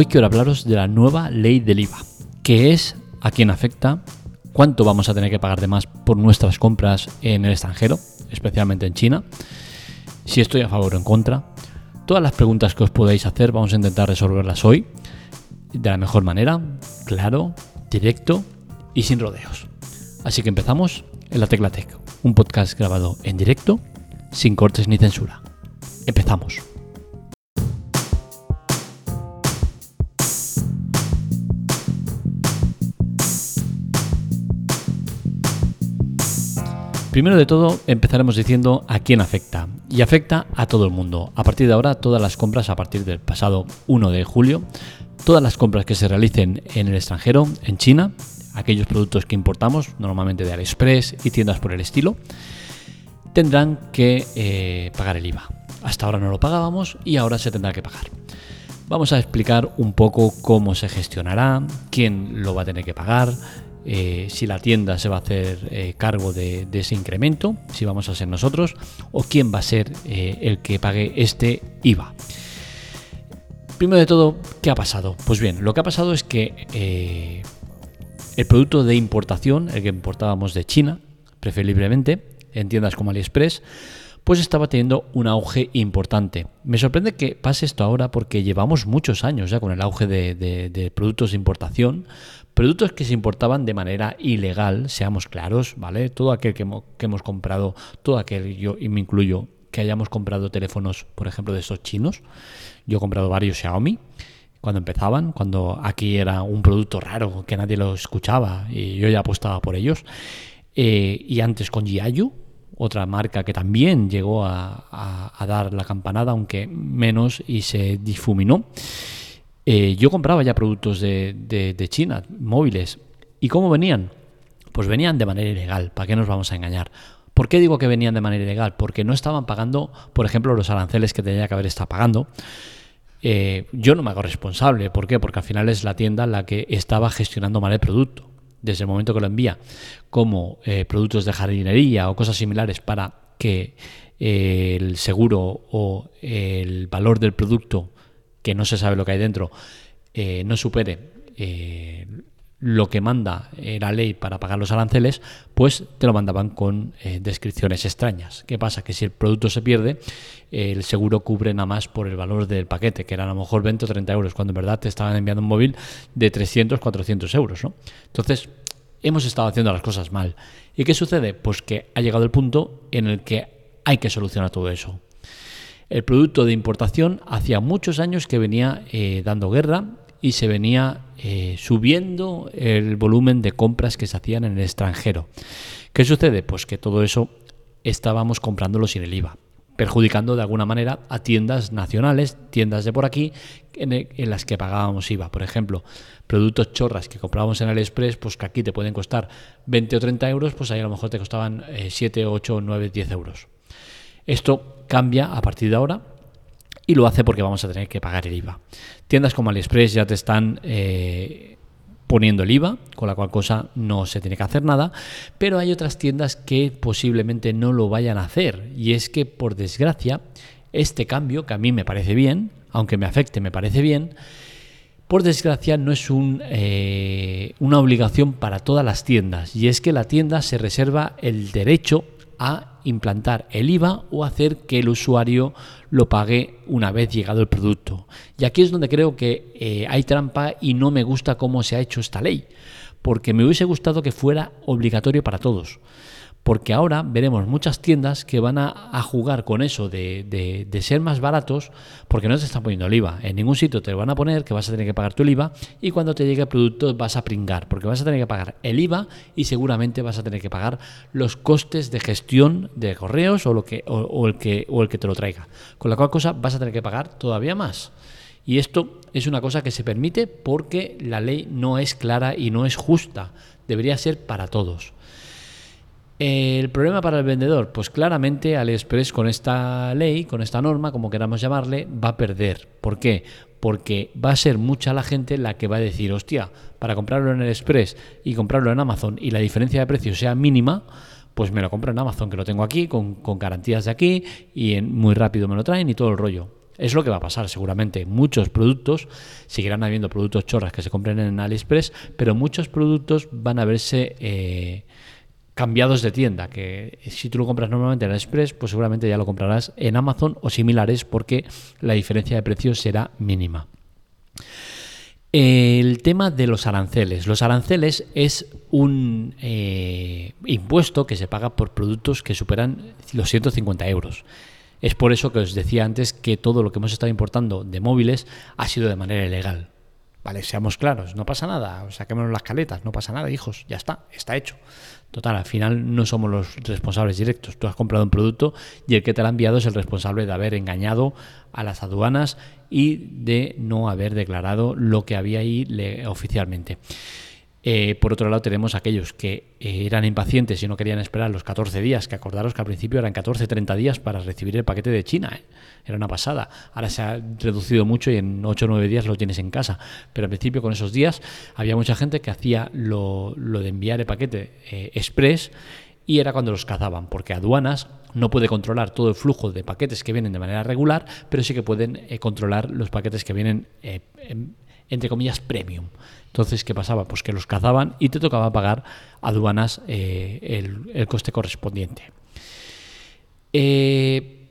Hoy quiero hablaros de la nueva ley del IVA, qué es, a quién afecta, cuánto vamos a tener que pagar de más por nuestras compras en el extranjero, especialmente en China, si estoy a favor o en contra. Todas las preguntas que os podáis hacer vamos a intentar resolverlas hoy de la mejor manera, claro, directo y sin rodeos. Así que empezamos en la Tecla Tech, un podcast grabado en directo, sin cortes ni censura. Empezamos. Primero de todo, empezaremos diciendo a quién afecta. Y afecta a todo el mundo. A partir de ahora, todas las compras, a partir del pasado 1 de julio, todas las compras que se realicen en el extranjero, en China, aquellos productos que importamos, normalmente de AliExpress y tiendas por el estilo, tendrán que eh, pagar el IVA. Hasta ahora no lo pagábamos y ahora se tendrá que pagar. Vamos a explicar un poco cómo se gestionará, quién lo va a tener que pagar, eh, si la tienda se va a hacer eh, cargo de, ese incremento, si vamos a ser nosotros, o quién va a ser eh, el que pague este IVA. Primero de todo, ¿qué ha pasado? Pues bien, lo que ha pasado es que el producto de importación, el que importábamos de China, preferiblemente, en tiendas como AliExpress, pues estaba teniendo un auge importante. Me sorprende que pase esto ahora porque llevamos muchos años ya con el auge de productos de importación, Productos que se importaban de manera ilegal, seamos claros, ¿vale? Todo aquel que hemos, comprado, todo aquel, yo y me incluyo, que hayamos comprado teléfonos, por ejemplo, de esos chinos. Yo he comprado varios Xiaomi cuando empezaban, cuando aquí era un producto raro que nadie lo escuchaba y yo ya apostaba por ellos. Eh, y antes con Jiayu, otra marca que también llegó a, a, dar la campanada, aunque menos, y se difuminó. Eh, yo compraba ya productos de, China, móviles. ¿Y cómo venían? Pues venían de manera ilegal. ¿Para qué nos vamos a engañar? ¿Por qué digo que venían de manera ilegal? Porque no estaban pagando, por ejemplo, los aranceles que tenía que haber estado pagando. Eh, yo no me hago responsable. ¿Por qué? Porque al final es la tienda la que estaba gestionando mal el producto. Desde el momento que lo envía como eh, productos de jardinería o cosas similares para que el seguro o el valor del producto que no se sabe lo que hay dentro, eh, no supere eh, lo que manda eh, la ley para pagar los aranceles, pues te lo mandaban con descripciones extrañas. ¿Qué pasa? Que si el producto se pierde, el seguro cubre nada más por el valor del paquete, que era a lo mejor 20 o 30 euros, cuando en verdad te estaban enviando un móvil de 300, 400 euros. ¿no? Entonces, hemos estado haciendo las cosas mal. ¿Y qué sucede? Pues que ha llegado el punto en el que hay que solucionar todo eso. El producto de importación hacía muchos años que venía eh, dando guerra y se venía eh, subiendo el volumen de compras que se hacían en el extranjero. ¿Qué sucede? Pues que todo eso estábamos comprándolo sin el IVA, perjudicando de alguna manera a tiendas nacionales, tiendas de por aquí, en, las que pagábamos IVA. Por ejemplo, productos chorras que comprábamos en AliExpress, pues que aquí te pueden costar 20 o 30 euros, pues ahí a lo mejor te costaban 7, 8, 9, 10 euros. Esto cambia a partir de ahora y lo hace porque vamos a tener que pagar el IVA. Tiendas como AliExpress ya te están eh, poniendo el IVA, con la cual cosa no se tiene que hacer nada, pero hay otras tiendas que posiblemente no lo vayan a hacer y es que por desgracia este cambio, que a mí me parece bien, aunque me afecte me parece bien, por desgracia no es eh, una obligación para todas las tiendas y es que la tienda se reserva el derecho a implantar el IVA o hacer que el usuario lo pague una vez llegado el producto. Y aquí es donde creo que eh, hay trampa y no me gusta cómo se ha hecho esta ley, porque me hubiese gustado que fuera obligatorio para todos porque ahora veremos muchas tiendas que van a, jugar con eso de, ser más baratos porque no te están poniendo el IVA. En ningún sitio te lo van a poner que vas a tener que pagar tu IVA y cuando te llegue el producto vas a pringar porque vas a tener que pagar el IVA y seguramente vas a tener que pagar los costes de gestión de correos o, lo que, el, que, o el que te lo traiga. Con la cual cosa vas a tener que pagar todavía más. Y esto es una cosa que se permite porque la ley no es clara y no es justa. Debería ser para todos. El problema para el vendedor, pues claramente AliExpress con esta ley, con esta norma, como queramos llamarle, va a perder. ¿Por qué? Porque va a ser mucha la gente la que va a decir, hostia, para comprarlo en AliExpress y comprarlo en Amazon y la diferencia de precio sea mínima, pues me lo compro en Amazon, que lo tengo aquí, con, garantías de aquí y muy rápido me lo traen y todo el rollo. Es lo que va a pasar seguramente. Muchos productos, seguirán habiendo productos chorras que se compren en AliExpress, pero muchos productos van a verse... Eh, cambiados de tienda, que si tú lo compras normalmente en AliExpress, pues seguramente ya lo comprarás en Amazon o similares porque la diferencia de precios será mínima. El tema de los aranceles. Los aranceles es un eh, impuesto que se paga por productos que superan los 150 euros. Es por eso que os decía antes que todo lo que hemos estado importando de móviles ha sido de manera ilegal. Vale, seamos claros, no pasa nada, saquémonos las caletas, no pasa nada, hijos, ya está, está hecho. Total, al final no somos los responsables directos. Tú has comprado un producto y el que te lo ha enviado es el responsable de haber engañado a las aduanas y de no haber declarado lo que había ahí oficialmente. Eh, por otro lado, tenemos aquellos que eh, eran impacientes y no querían esperar los 14 días, que acordaros que al principio eran 14-30 días para recibir el paquete de China. ¿eh? Era una pasada. Ahora se ha reducido mucho y en 8 o 9 días lo tienes en casa. Pero al principio, con esos días, había mucha gente que hacía lo, de enviar el paquete express y era cuando los cazaban, porque aduanas no puede controlar todo el flujo de paquetes que vienen de manera regular, pero sí que pueden controlar los paquetes que vienen entre comillas, premium. Entonces, ¿qué pasaba? Pues que los cazaban y te tocaba pagar aduanas eh, el, coste correspondiente. Eh,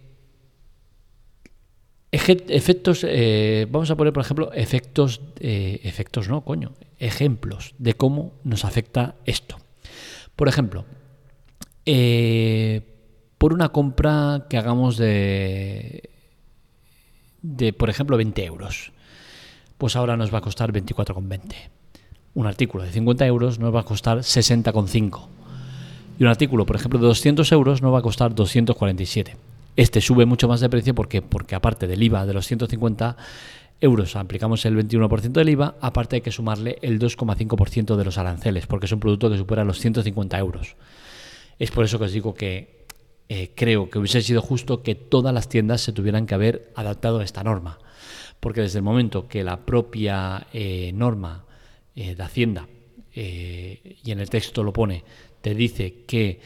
efectos, eh, vamos a poner, por ejemplo, efectos, efectos no, coño, ejemplos de cómo nos afecta esto. Por ejemplo, por una compra que hagamos de, de, por ejemplo, 20 euros pues ahora nos va a costar 24,20. Un artículo de 50 euros nos va a costar 60,5. Y un artículo, por ejemplo, de 200 euros nos va a costar 247. Este sube mucho más de precio porque, porque aparte del IVA de los 150 euros aplicamos el 21% del IVA, aparte hay que sumarle el 2,5% de los aranceles, porque es un producto que supera los 150 euros. Es por eso que os digo que eh, creo que hubiese sido justo que todas las tiendas se tuvieran que haber adaptado a esta norma porque desde el momento que la propia eh, norma eh, de Hacienda, eh, y en el texto lo pone, te dice que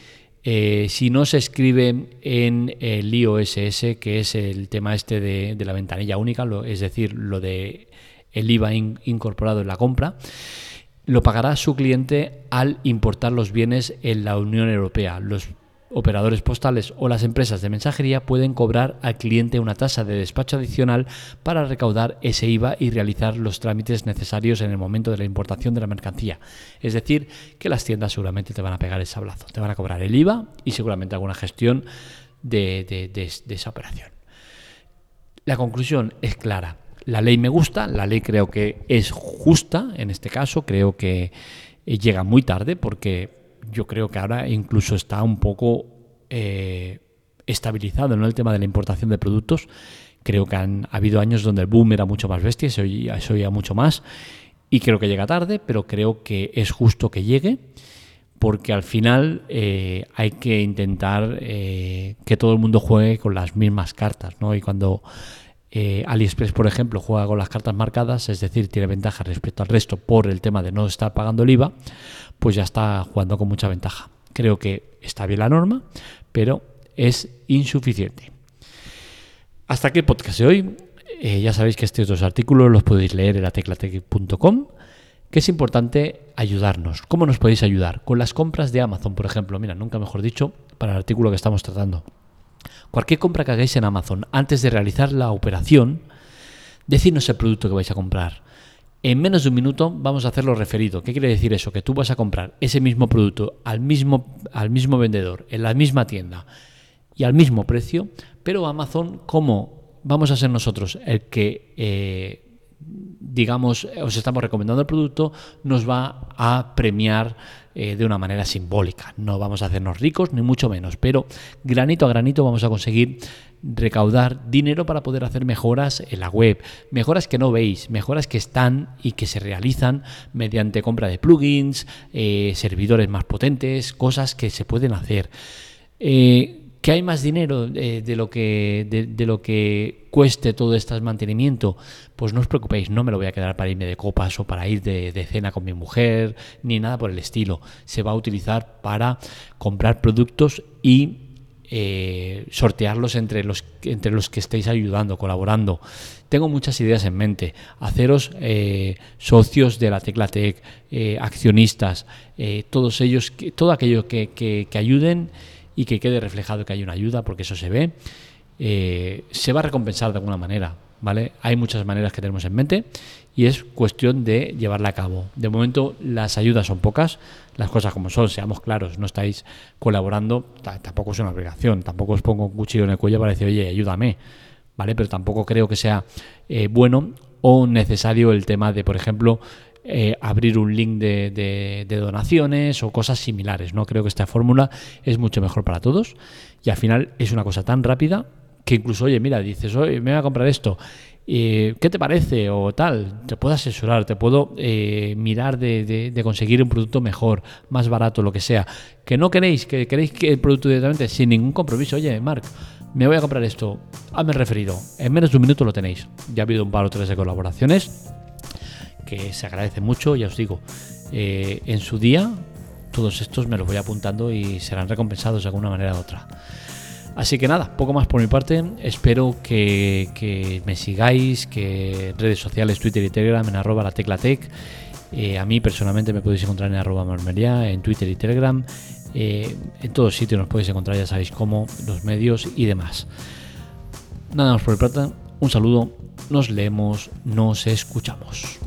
si no se escribe en el IOSS, que es el tema este de, la ventanilla única, es decir, lo de el IVA incorporado en la compra, lo pagará su cliente al importar los bienes en la Unión Europea. Operadores postales o las empresas de mensajería pueden cobrar al cliente una tasa de despacho adicional para recaudar ese IVA y realizar los trámites necesarios en el momento de la importación de la mercancía. Es decir, que las tiendas seguramente te van a pegar el sablazo, te van a cobrar el IVA y seguramente alguna gestión de, de esa operación. La conclusión es clara. La ley me gusta, la ley creo que es justa en este caso, creo que eh, llega muy tarde porque yo creo que ahora incluso está un poco eh, estabilizado en el tema de la importación de productos. Creo que han habido años donde el boom era mucho más bestia, se oía, mucho más. Y creo que llega tarde, pero creo que es justo que llegue, porque al final eh, hay que intentar eh, que todo el mundo juegue con las mismas cartas. ¿no? Y cuando AliExpress, por ejemplo, juega con las cartas marcadas, es decir, tiene ventaja respecto al resto por el tema de no estar pagando el IVA, pues ya está jugando con mucha ventaja. Creo que está bien la norma, pero es insuficiente. Hasta aquí el podcast de hoy. Eh, ya sabéis que estos dos artículos los podéis leer en la teclatec.com, que es importante ayudarnos. ¿Cómo nos podéis ayudar? Con las compras de Amazon, por ejemplo. Mira, nunca mejor dicho, para el artículo que estamos tratando. Cualquier compra que hagáis en Amazon, antes de realizar la operación, decidnos el producto que vais a comprar. En menos de un minuto vamos a hacerlo referido. ¿Qué quiere decir eso? Que tú vas a comprar ese mismo producto al mismo, al mismo vendedor, en la misma tienda y al mismo precio, pero Amazon, como vamos a ser nosotros el que, eh, digamos, os estamos recomendando el producto, nos va a premiar eh, de una manera simbólica. No vamos a hacernos ricos, ni mucho menos, pero granito a granito vamos a conseguir recaudar dinero para poder hacer mejoras en la web, mejoras que no veis, mejoras que están y que se realizan mediante compra de plugins, eh, servidores más potentes, cosas que se pueden hacer. Eh, ¿Que hay más dinero eh, de, lo que, de, lo que cueste todo este mantenimiento? Pues no os preocupéis, no me lo voy a quedar para irme de copas o para ir de, cena con mi mujer, ni nada por el estilo. Se va a utilizar para comprar productos y eh, sortearlos entre los, entre los que estéis ayudando, colaborando. Tengo muchas ideas en mente. Haceros eh, socios de la Tecla Tech, accionistas, todos ellos, todo aquello que, que, ayuden y que quede reflejado que hay una ayuda, porque eso se ve, se va a recompensar de alguna manera. ¿Vale? Hay muchas maneras que tenemos en mente y es cuestión de llevarla a cabo. De momento las ayudas son pocas, las cosas como son, seamos claros, no estáis colaborando, tampoco es una obligación, tampoco os pongo un cuchillo en el cuello para decir, oye, ayúdame, ¿vale? Pero tampoco creo que sea eh, bueno o necesario el tema de, por ejemplo, eh, abrir un link de, de, donaciones o cosas similares. No creo que esta fórmula es mucho mejor para todos y al final es una cosa tan rápida que incluso, oye, mira, dices, oye, me voy a comprar esto eh, ¿qué te parece? O tal, te puedo asesorar, te puedo eh, mirar de, conseguir un producto mejor, más barato, lo que sea. Que no queréis, que queréis que el producto directamente, sin ningún compromiso. Oye, Marc, me voy a comprar esto, hazme referido. En menos de un minuto lo tenéis. Ya ha habido un par o tres de colaboraciones que se agradece mucho, ya os digo. Eh, en su día, todos estos me los voy apuntando y serán recompensados de alguna manera u otra. Así que nada, poco más por mi parte. Espero que, me sigáis, que redes sociales, Twitter y Telegram en arroba la teclatec. Eh, a mí personalmente me podéis encontrar en arroba marmería, en Twitter y Telegram. Eh, en todos sitios nos podéis encontrar, ya sabéis cómo, los medios y demás. Nada más por mi parte. Un saludo, nos leemos, nos escuchamos.